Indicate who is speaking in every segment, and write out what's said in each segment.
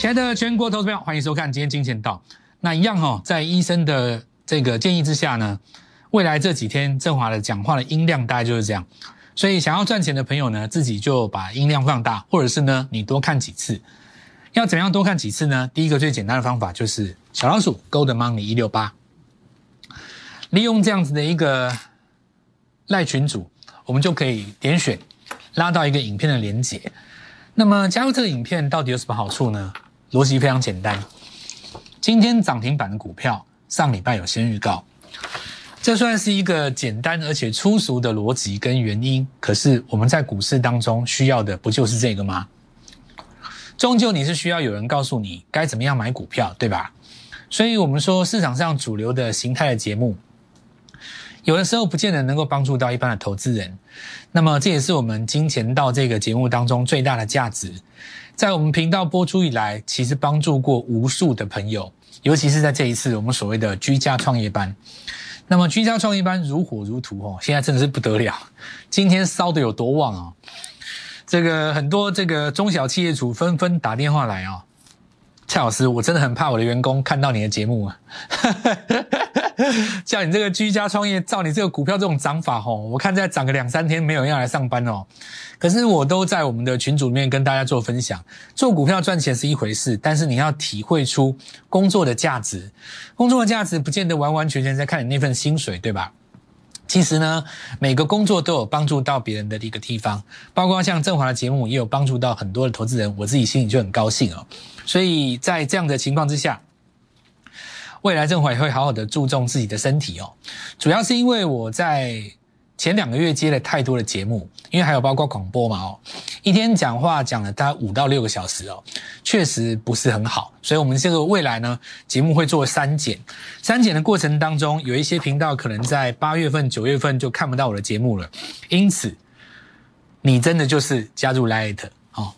Speaker 1: 亲爱的全国投资朋友，欢迎收看今天金钱道。那一样哈，在医生的这个建议之下呢，未来这几天振华的讲话的音量大概就是这样。所以想要赚钱的朋友呢，自己就把音量放大，或者是呢，你多看几次。要怎么样多看几次呢？第一个最简单的方法就是小老鼠 Gold Money 一六八，利用这样子的一个赖群组，我们就可以点选拉到一个影片的连接。那么加入这个影片到底有什么好处呢？逻辑非常简单。今天涨停板的股票，上礼拜有先预告，这算是一个简单而且粗俗的逻辑跟原因。可是我们在股市当中需要的不就是这个吗？终究你是需要有人告诉你该怎么样买股票，对吧？所以我们说市场上主流的形态的节目，有的时候不见得能够帮助到一般的投资人。那么这也是我们金钱到这个节目当中最大的价值。在我们频道播出以来，其实帮助过无数的朋友，尤其是在这一次我们所谓的居家创业班。那么居家创业班如火如荼哦，现在真的是不得了，今天烧的有多旺啊！这个很多这个中小企业主纷纷打电话来啊。蔡老师，我真的很怕我的员工看到你的节目啊，像你这个居家创业，照你这个股票这种涨法吼，我看再涨个两三天，没有人要来上班哦。可是我都在我们的群组里面跟大家做分享，做股票赚钱是一回事，但是你要体会出工作的价值，工作的价值不见得完完全全在看你那份薪水，对吧？其实呢，每个工作都有帮助到别人的一个地方，包括像振华的节目也有帮助到很多的投资人，我自己心里就很高兴哦。所以在这样的情况之下，未来振华也会好好的注重自己的身体哦。主要是因为我在前两个月接了太多的节目，因为还有包括广播嘛哦，一天讲话讲了大概五到六个小时哦，确实不是很好。所以我们这个未来呢，节目会做删减。删减的过程当中，有一些频道可能在八月份、九月份就看不到我的节目了。因此，你真的就是加入 Light 哦。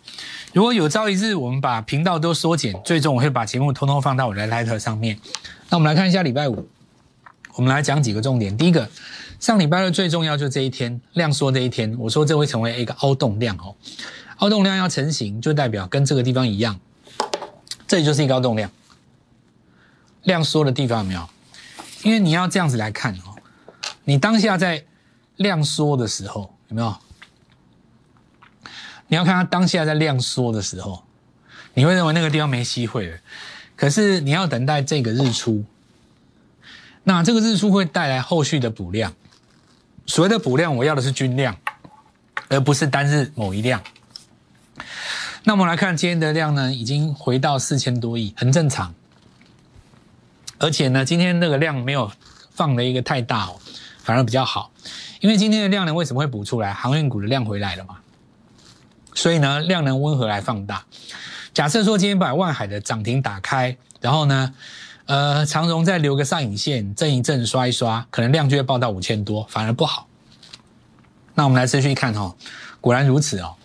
Speaker 1: 如果有朝一日我们把频道都缩减，最终我会把节目通通放到我的 Light 上面。那我们来看一下礼拜五，我们来讲几个重点。第一个，上礼拜二最重要就这一天量缩这一天，我说这会成为一个凹洞量哦。凹洞量要成型，就代表跟这个地方一样，这就是一个凹洞量。量缩的地方有没有？因为你要这样子来看哦，你当下在量缩的时候有没有？你要看它当下在量缩的时候，你会认为那个地方没机会了。可是你要等待这个日出，那这个日出会带来后续的补量。所谓的补量，我要的是均量，而不是单日某一量。那我们来看今天的量呢，已经回到四千多亿，很正常。而且呢，今天那个量没有放的一个太大哦，反而比较好。因为今天的量呢，为什么会补出来？航运股的量回来了嘛。所以呢，量能温和来放大。假设说今天把万海的涨停打开，然后呢，呃，长荣再留个上影线，震一震，刷一刷，可能量就会爆到五千多，反而不好。那我们来持续看哈，果然如此哦。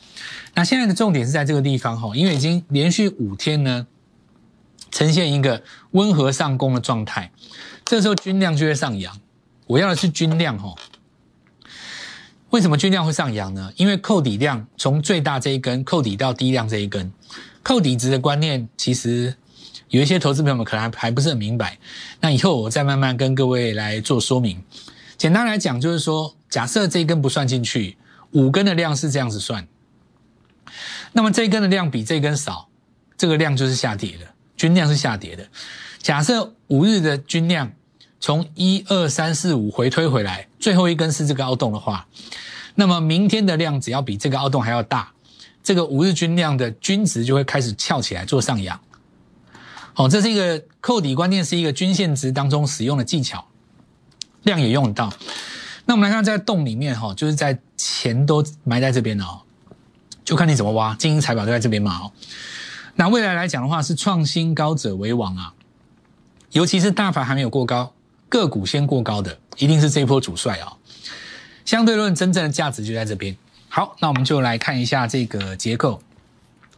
Speaker 1: 那现在的重点是在这个地方哈，因为已经连续五天呢，呈现一个温和上攻的状态，这时候均量就会上扬。我要的是均量哈。为什么均量会上扬呢？因为扣底量从最大这一根扣底到低量这一根，扣底值的观念，其实有一些投资朋友们可能还还不是很明白。那以后我再慢慢跟各位来做说明。简单来讲，就是说，假设这一根不算进去，五根的量是这样子算，那么这一根的量比这一根少，这个量就是下跌的，均量是下跌的。假设五日的均量。从一二三四五回推回来，最后一根是这个凹洞的话，那么明天的量只要比这个凹洞还要大，这个五日均量的均值就会开始翘起来做上扬。哦，这是一个扣底关键，是一个均线值当中使用的技巧，量也用得到。那我们来看在洞里面哈，就是在钱都埋在这边哦，就看你怎么挖，金银财宝都在这边嘛哦。那未来来讲的话，是创新高者为王啊，尤其是大盘还没有过高。个股先过高的，一定是这一波主帅啊。相对论真正的价值就在这边。好，那我们就来看一下这个结构。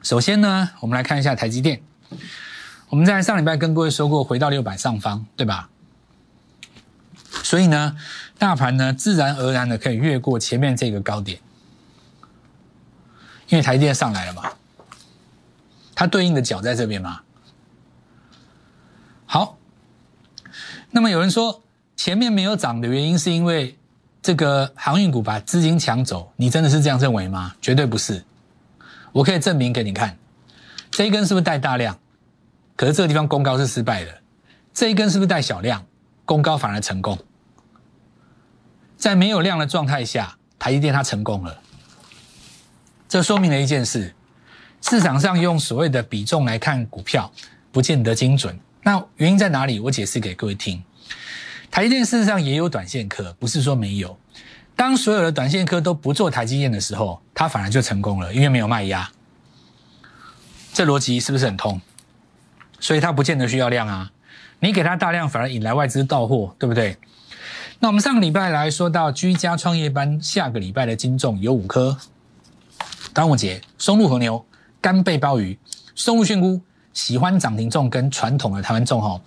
Speaker 1: 首先呢，我们来看一下台积电。我们在上礼拜跟各位说过，回到六百上方，对吧？所以呢，大盘呢自然而然的可以越过前面这个高点，因为台积电上来了嘛。它对应的角在这边嘛？好，那么有人说前面没有涨的原因是因为这个航运股把资金抢走，你真的是这样认为吗？绝对不是，我可以证明给你看，这一根是不是带大量？可是这个地方攻高是失败的，这一根是不是带小量？攻高反而成功，在没有量的状态下，台积电它成功了，这说明了一件事：市场上用所谓的比重来看股票，不见得精准。那原因在哪里？我解释给各位听。台积电事实上也有短线客，不是说没有。当所有的短线客都不做台积电的时候，它反而就成功了，因为没有卖压。这逻辑是不是很通？所以它不见得需要量啊。你给它大量，反而引来外资到货，对不对？那我们上个礼拜来说到居家创业班，下个礼拜的金重有五颗。端午节，松露和牛、干贝鲍鱼、松露菌菇。喜欢涨停重跟传统的台湾重哈，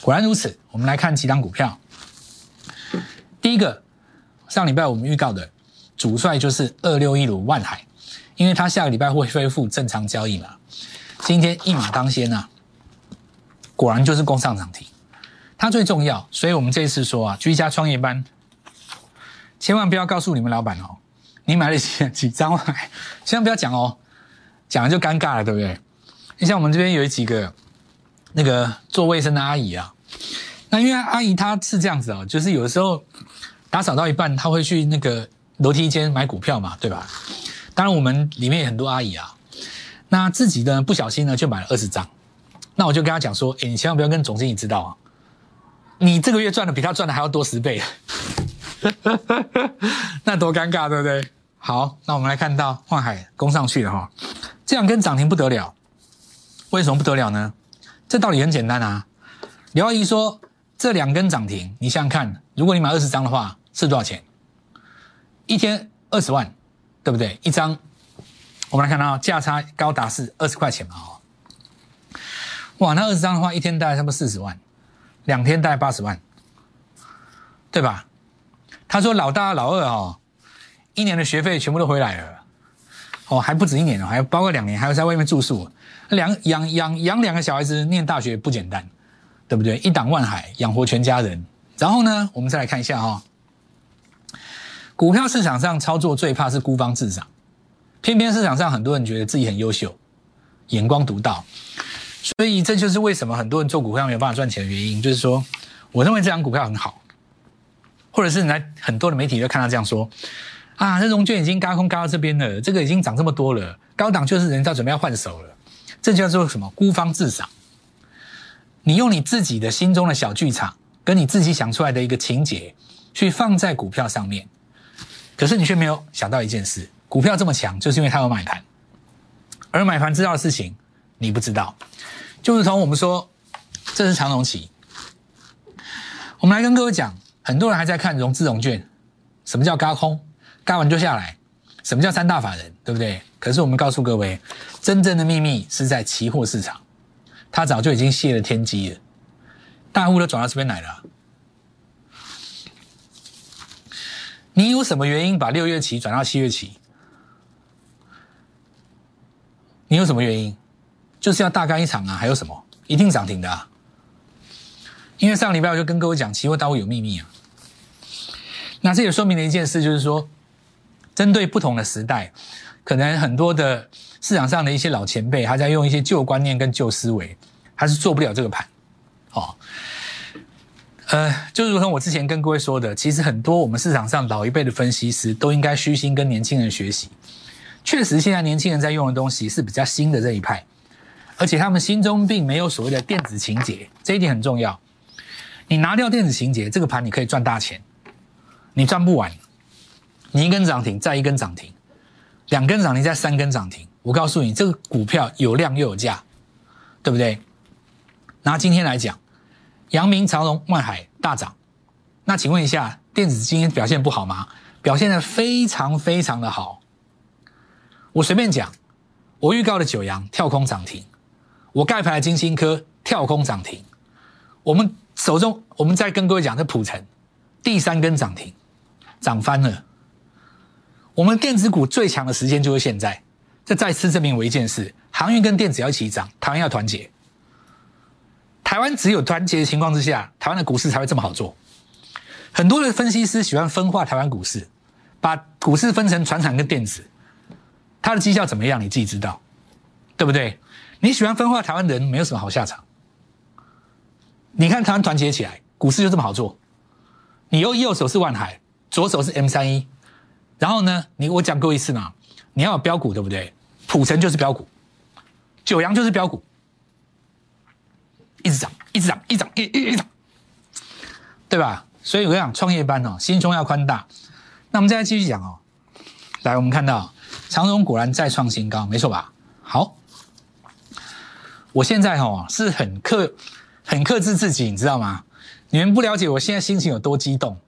Speaker 1: 果然如此。我们来看几档股票。第一个，上礼拜我们预告的主帅就是二六一五万海，因为它下个礼拜会恢复正常交易嘛。今天一马当先啊，果然就是攻上涨停。它最重要，所以我们这次说啊，居家创业班，千万不要告诉你们老板哦，你买了几几张，千万不要讲哦，讲了就尴尬了，对不对？你像我们这边有几个那个做卫生的阿姨啊，那因为阿姨她是这样子哦，就是有的时候打扫到一半，她会去那个楼梯间买股票嘛，对吧？当然我们里面有很多阿姨啊，那自己呢不小心呢就买了二十张，那我就跟他讲说，哎，你千万不要跟总经理知道啊，你这个月赚的比他赚的还要多十倍，那多尴尬，对不对？好，那我们来看到幻海攻上去了哈，这两根涨停不得了。为什么不得了呢？这道理很简单啊。刘阿姨说，这两根涨停，你想想看，如果你买二十张的话，是多少钱？一天二十万，对不对？一张，我们来看到价差高达是二十块钱嘛？哇，那二十张的话，一天大概差不多四十万，两天大概八十万，对吧？他说老大老二哦，一年的学费全部都回来了，哦，还不止一年哦，还包括两年，还要在外面住宿。两养养养两个小孩子念大学不简单，对不对？一档万海养活全家人。然后呢，我们再来看一下哈，股票市场上操作最怕是孤芳自赏，偏偏市场上很多人觉得自己很优秀，眼光独到，所以这就是为什么很多人做股票没有办法赚钱的原因。就是说，我认为这张股票很好，或者是来很多的媒体都看到这样说啊，这融券已经高空高到这边了，这个已经涨这么多了，高档就是人家准备要换手了。这叫做什么？孤芳自赏。你用你自己的心中的小剧场，跟你自己想出来的一个情节，去放在股票上面，可是你却没有想到一件事：股票这么强，就是因为它有买盘，而买盘知道的事情，你不知道。就如同我们说，这是长融期，我们来跟各位讲，很多人还在看融资融券，什么叫嘎空？嘎完就下来。什么叫三大法人，对不对？可是我们告诉各位，真正的秘密是在期货市场，它早就已经泄了天机了，大户都转到这边来了。你有什么原因把六月期转到七月期？你有什么原因？就是要大干一场啊！还有什么？一定涨停的啊！因为上礼拜我就跟各位讲，期货大户有秘密啊。那这也说明了一件事，就是说。针对不同的时代，可能很多的市场上的一些老前辈，他在用一些旧观念跟旧思维，他是做不了这个盘。哦，呃，就如同我之前跟各位说的，其实很多我们市场上老一辈的分析师都应该虚心跟年轻人学习。确实，现在年轻人在用的东西是比较新的这一派，而且他们心中并没有所谓的电子情节，这一点很重要。你拿掉电子情节，这个盘你可以赚大钱，你赚不完。你一根涨停，再一根涨停，两根涨停，再三根涨停。我告诉你，这个股票有量又有价，对不对？拿今天来讲，阳明、长隆、万海大涨。那请问一下，电子今天表现不好吗？表现的非常非常的好。我随便讲，我预告的九阳跳空涨停，我盖牌的金星科跳空涨停。我们手中，我们再跟各位讲，这普成第三根涨停，涨翻了。我们电子股最强的时间就是现在，这再次证明我一件事：航运跟电子要一起涨，台湾要团结。台湾只有团结的情况之下，台湾的股市才会这么好做。很多的分析师喜欢分化台湾股市，把股市分成船产跟电子，它的绩效怎么样？你自己知道，对不对？你喜欢分化台湾人，没有什么好下场。你看台湾团结起来，股市就这么好做。你右右手是万海，左手是 M 三一，然后呢，你我讲过一次嘛，你要有标股，对不对？普成就是标股，九阳就是标股，一直涨，一直涨，一涨一一一涨，对吧？所以我讲创业班哦，心胸要宽大。那我们再来继续讲哦，来，我们看到长荣果然再创新高，没错吧？好，我现在哦是很克很克制自己，你知道吗？你们不了解我现在心情有多激动，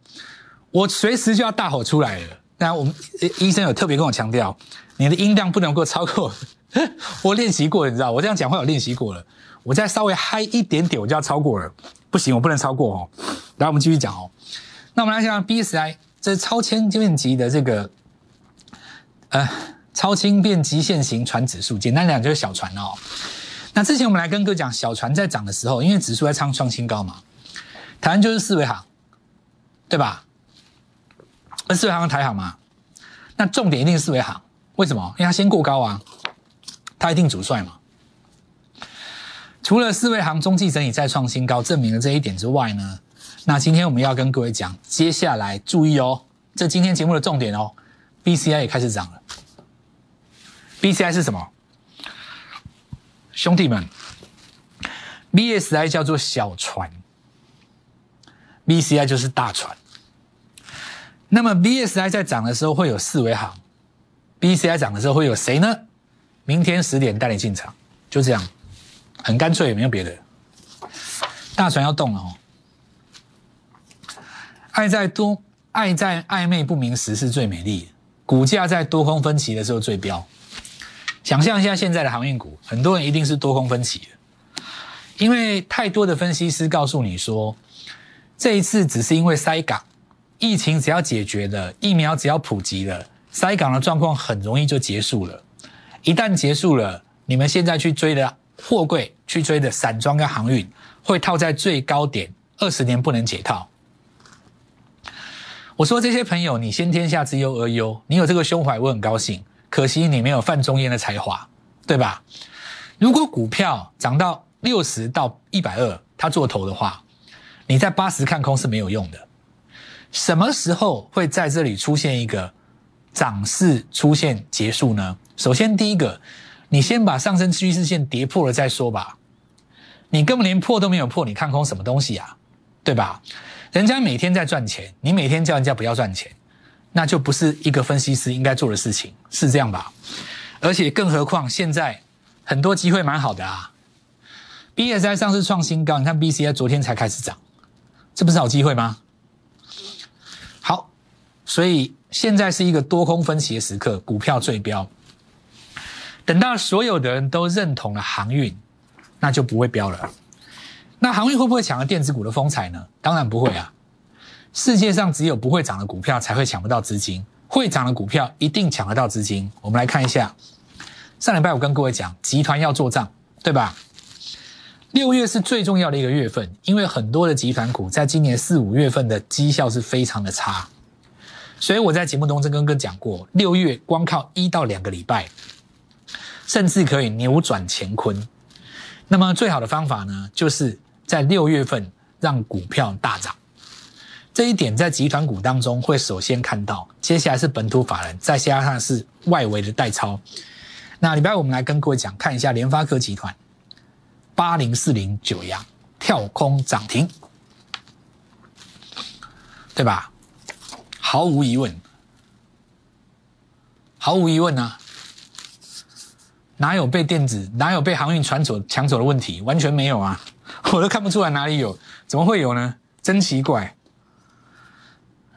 Speaker 1: 我随时就要大吼出来了。那我们医生有特别跟我强调，你的音量不能够超过。我练习过，你知道，我这样讲话有练习过了。我再稍微嗨一点点，我就要超过了。不行，我不能超过哦。来，我们继续讲哦。那我们来讲 B S I，这是超轻便级的这个呃超轻便极限型船指数，简单讲就是小船哦。那之前我们来跟哥讲，小船在涨的时候，因为指数在创创新高嘛，台湾就是四维行，对吧？而四维行台行嘛，那重点一定是四维行，为什么？因为它先过高啊，它一定主帅嘛。除了四维行中继整理再创新高，证明了这一点之外呢，那今天我们要跟各位讲，接下来注意哦，这今天节目的重点哦，BCI 也开始涨了。BCI 是什么？兄弟们，BSI 叫做小船，BCI 就是大船。那么 BSI 在涨的时候会有四维行，BCI 涨的时候会有谁呢？明天十点带你进场，就这样。很干脆，没有别的。大船要动了哦。爱在多，爱在暧昧不明时是最美丽。股价在多空分歧的时候最飙。想象一下现在的航运股，很多人一定是多空分歧的，因为太多的分析师告诉你说，这一次只是因为塞港，疫情只要解决了，疫苗只要普及了，塞港的状况很容易就结束了。一旦结束了，你们现在去追的。货柜去追的散装跟航运会套在最高点，二十年不能解套。我说这些朋友，你先天下之忧而忧，你有这个胸怀，我很高兴。可惜你没有范仲淹的才华，对吧？如果股票涨到六十到一百二，他做头的话，你在八十看空是没有用的。什么时候会在这里出现一个涨势出现结束呢？首先第一个。你先把上升趋势线跌破了再说吧，你根本连破都没有破，你看空什么东西啊？对吧？人家每天在赚钱，你每天叫人家不要赚钱，那就不是一个分析师应该做的事情，是这样吧？而且更何况现在很多机会蛮好的啊，B S I 上市创新高，你看 B C I 昨天才开始涨，这不是好机会吗？好，所以现在是一个多空分歧的时刻，股票最标。等到所有的人都认同了航运，那就不会飙了。那航运会不会抢了电子股的风采呢？当然不会啊！世界上只有不会涨的股票才会抢不到资金，会涨的股票一定抢得到资金。我们来看一下，上礼拜我跟各位讲，集团要做账，对吧？六月是最重要的一个月份，因为很多的集团股在今年四五月份的绩效是非常的差，所以我在节目中跟哥讲过，六月光靠一到两个礼拜。甚至可以扭转乾坤。那么最好的方法呢，就是在六月份让股票大涨。这一点在集团股当中会首先看到，接下来是本土法人，再加上是外围的代操。那礼拜五我们来跟各位讲，看一下联发科集团八零四零九阳跳空涨停，对吧？毫无疑问，毫无疑问呢。哪有被电子、哪有被航运船走、抢走的问题？完全没有啊！我都看不出来哪里有，怎么会有呢？真奇怪，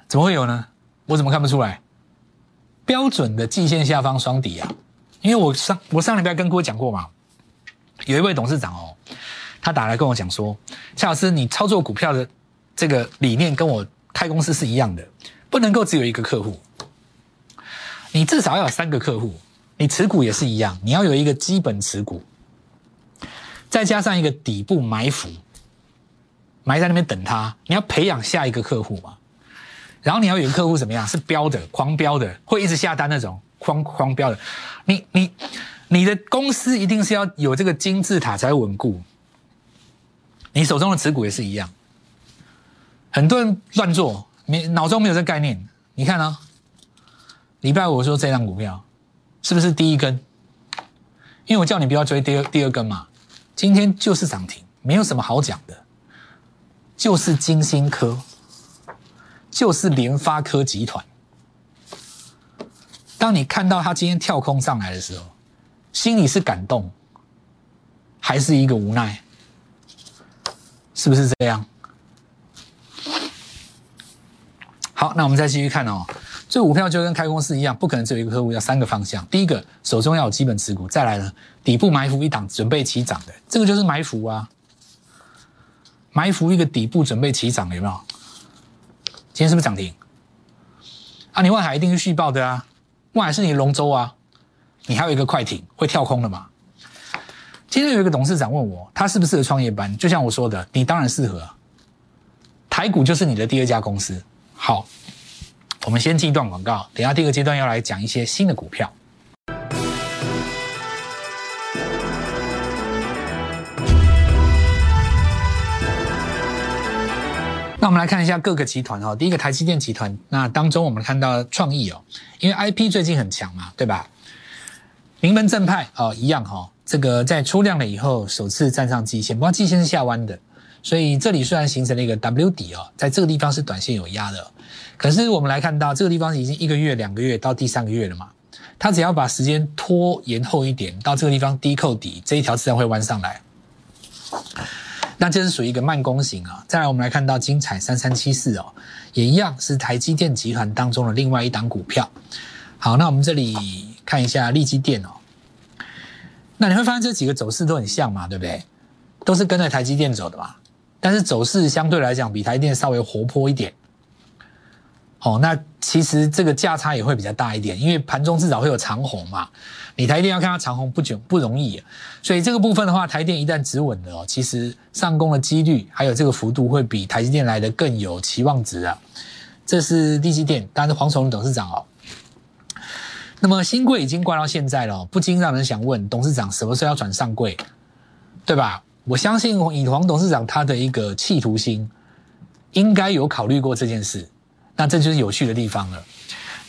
Speaker 1: 怎么会有呢？我怎么看不出来？标准的季线下方双底啊！因为我上我上礼拜跟各位讲过嘛，有一位董事长哦，他打来跟我讲说：“夏老师，你操作股票的这个理念跟我开公司是一样的，不能够只有一个客户，你至少要有三个客户。”你持股也是一样，你要有一个基本持股，再加上一个底部埋伏，埋在那边等他。你要培养下一个客户嘛，然后你要有个客户怎么样？是标的，狂标的，会一直下单那种，狂狂标的。你你你的公司一定是要有这个金字塔才稳固。你手中的持股也是一样，很多人乱做，没脑中没有这概念。你看啊，礼拜五说这张股票是不是第一根？因为我叫你不要追第二第二根嘛，今天就是涨停，没有什么好讲的，就是金星科，就是联发科集团。当你看到它今天跳空上来的时候，心里是感动，还是一个无奈？是不是这样？好，那我们再继续看哦。这股票就跟开公司一样，不可能只有一个客户，要三个方向。第一个，手中要有基本持股；再来呢，底部埋伏一档，准备起涨的，这个就是埋伏啊。埋伏一个底部准备起涨，有没有？今天是不是涨停？啊，你万海一定是续报的啊，万海是你龙舟啊，你还有一个快艇会跳空的嘛？今天有一个董事长问我，他适不适合创业班？就像我说的，你当然适合。台股就是你的第二家公司。好，我们先进一段广告，等下第二个阶段要来讲一些新的股票。我们来看一下各个集团哦。第一个台积电集团，那当中我们看到创意哦，因为 IP 最近很强嘛，对吧？名门正派哦，一样哈。这个在出量了以后，首次站上季线，不过季线是下弯的，所以这里虽然形成了一个 W 底哦，在这个地方是短线有压的，可是我们来看到这个地方已经一个月、两个月到第三个月了嘛，它只要把时间拖延后一点，到这个地方低扣底，这一条自然会弯上来。那这是属于一个慢攻型啊。再来，我们来看到精彩三三七四哦，也一样是台积电集团当中的另外一档股票。好，那我们这里看一下利基电哦。那你会发现这几个走势都很像嘛，对不对？都是跟着台积电走的嘛，但是走势相对来讲比台积电稍微活泼一点。哦，那其实这个价差也会比较大一点，因为盘中至少会有长红嘛。你台电要看到长红不久不容易，所以这个部分的话，台电一旦止稳了，其实上攻的几率还有这个幅度会比台积电来的更有期望值啊。这是地基电，当然是黄崇董事长哦。那么新贵已经挂到现在了，不禁让人想问：董事长什么时候要转上柜，对吧？我相信以黄董事长他的一个企图心，应该有考虑过这件事。那这就是有趣的地方了。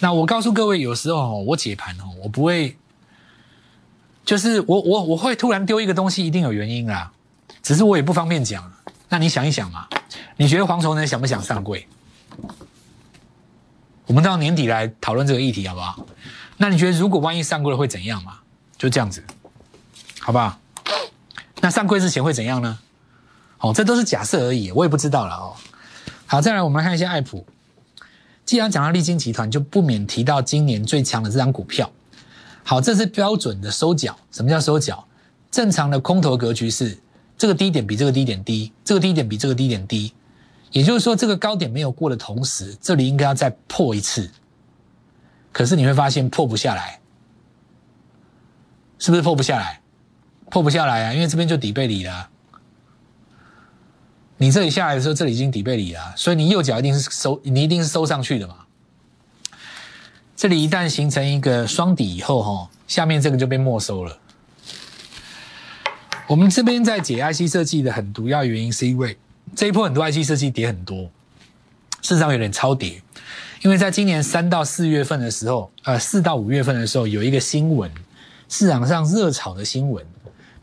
Speaker 1: 那我告诉各位，有时候我解盘哦，我不会，就是我我我会突然丢一个东西，一定有原因啦。只是我也不方便讲。那你想一想嘛，你觉得黄崇仁想不想上柜？我们到年底来讨论这个议题，好不好？那你觉得如果万一上柜了会怎样嘛？就这样子，好不好？那上柜之前会怎样呢？哦，这都是假设而已，我也不知道了哦。好，再来我们来看一下爱普。既然讲到利金集团，就不免提到今年最强的这张股票。好，这是标准的收脚。什么叫收脚？正常的空头格局是这个低点比这个低点低，这个低点比这个低点低。也就是说，这个高点没有过的同时，这里应该要再破一次。可是你会发现破不下来，是不是破不下来？破不下来啊，因为这边就底背离了。你这里下来的时候，这里已经底背离了，所以你右脚一定是收，你一定是收上去的嘛。这里一旦形成一个双底以后，哈，下面这个就被没收了。我们这边在解 IC 设计的很主要原因，是因为这一波很多 IC 设计跌很多，事实上有点超跌。因为在今年三到四月份的时候，呃，四到五月份的时候，有一个新闻，市场上热炒的新闻，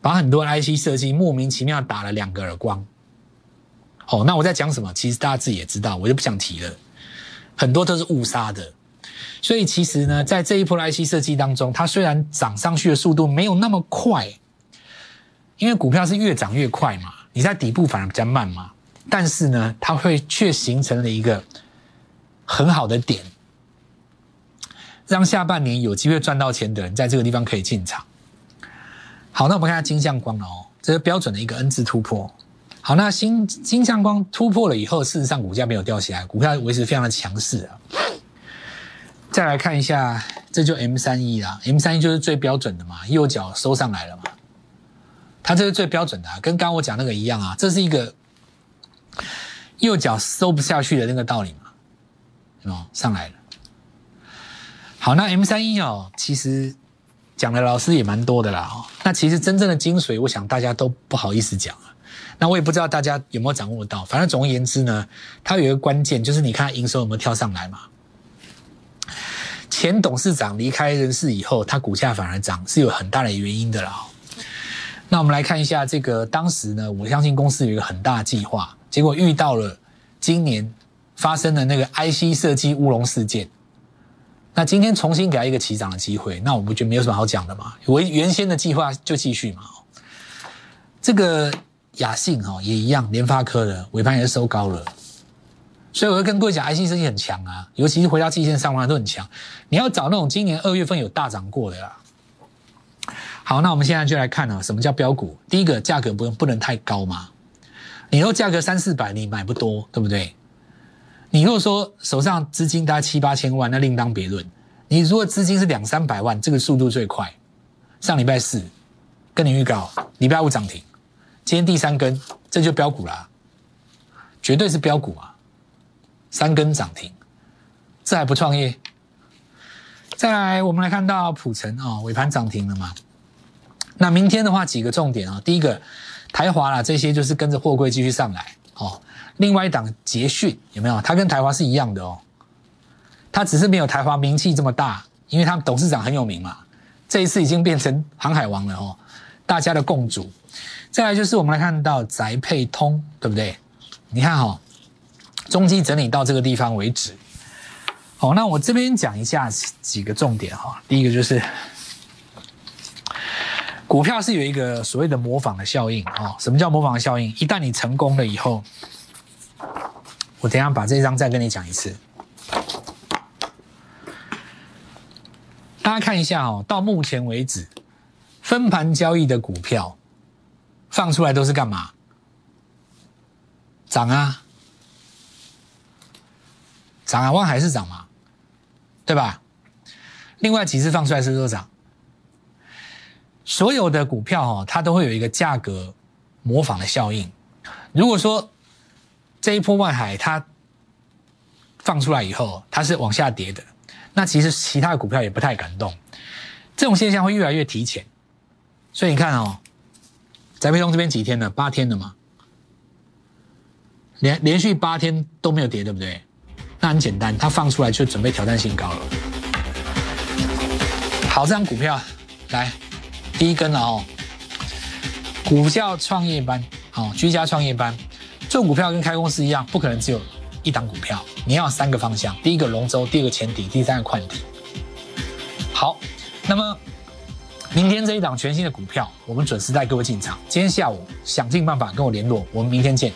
Speaker 1: 把很多 IC 设计莫名其妙打了两个耳光。哦，那我在讲什么？其实大家自己也知道，我就不想提了。很多都是误杀的，所以其实呢，在这一波 IC 设计当中，它虽然涨上去的速度没有那么快，因为股票是越涨越快嘛，你在底部反而比较慢嘛，但是呢，它会却形成了一个。很好的点，让下半年有机会赚到钱的人在这个地方可以进场。好，那我们看下金相光哦，这是标准的一个 N 字突破。好，那新金相光突破了以后，事实上股价没有掉下来，股票维持非常的强势啊。再来看一下这就 M 三一啦，M 三一就是最标准的嘛，右脚收上来了嘛，它这是最标准的，跟刚刚我讲那个一样啊，这是一个右脚收不下去的那个道理嘛，哦，上来了。好，那 M 三一哦，其实讲的老师也蛮多的啦，哦，那其实真正的精髓，我想大家都不好意思讲啊。那我也不知道大家有没有掌握到，反正总而言之呢，它有一个关键，就是你看营收有没有跳上来嘛。前董事长离开人世以后，它股价反而涨，是有很大的原因的啦。那我们来看一下这个，当时呢，我相信公司有一个很大的计划，结果遇到了今年发生的那个 IC 设计乌龙事件。那今天重新给他一个起涨的机会，那我不觉得没有什么好讲的嘛？我原先的计划就继续嘛。这个。雅信哦也一样，联发科的尾盘也是收高了，所以我会跟各位讲，IC 设计很强啊，尤其是回到季线上方都很强。你要找那种今年二月份有大涨过的啦。好，那我们现在就来看啊，什么叫标股？第一个价格不用不能太高嘛，你若价格三四百，你买不多，对不对？你如果说手上资金大概七八千万，那另当别论。你如果资金是两三百万，这个速度最快。上礼拜四跟你预告，礼拜五涨停。今天第三根，这就标股啦，绝对是标股啊！三根涨停，这还不创业？再来，我们来看到普成啊，尾盘涨停了嘛？那明天的话，几个重点啊，第一个台华啦，这些就是跟着货柜继续上来哦。另外一档捷讯有没有？它跟台华是一样的哦，它只是没有台华名气这么大，因为他们董事长很有名嘛。这一次已经变成航海王了哦，大家的共主。再来就是我们来看到宅配通，对不对？你看哈，中期整理到这个地方为止。好，那我这边讲一下几个重点哈。第一个就是股票是有一个所谓的模仿的效应啊。什么叫模仿的效应？一旦你成功了以后，我等下把这张再跟你讲一次。大家看一下哦，到目前为止分盘交易的股票。放出来都是干嘛？涨啊，涨啊，万海是涨嘛，对吧？另外几次放出来是不是涨？所有的股票哦，它都会有一个价格模仿的效应。如果说这一波万海它放出来以后，它是往下跌的，那其实其他的股票也不太敢动。这种现象会越来越提前，所以你看哦。翟培东这边几天了？八天了嘛，连连续八天都没有跌，对不对？那很简单，它放出来就准备挑战新高了。好，这张股票来第一根了哦，股票创业班，哦，居家创业班做股票跟开公司一样，不可能只有一档股票，你要三个方向：第一个龙舟，第二个前底，第三个宽底。好，那么。明天这一档全新的股票，我们准时带各位进场。今天下午想尽办法跟我联络，我们明天见。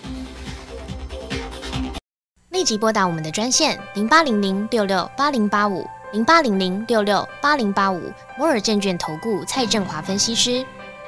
Speaker 2: 立即拨打我们的专线零八零零六六八零八五零八零零六六八零八五摩尔证券投顾蔡振华分析师。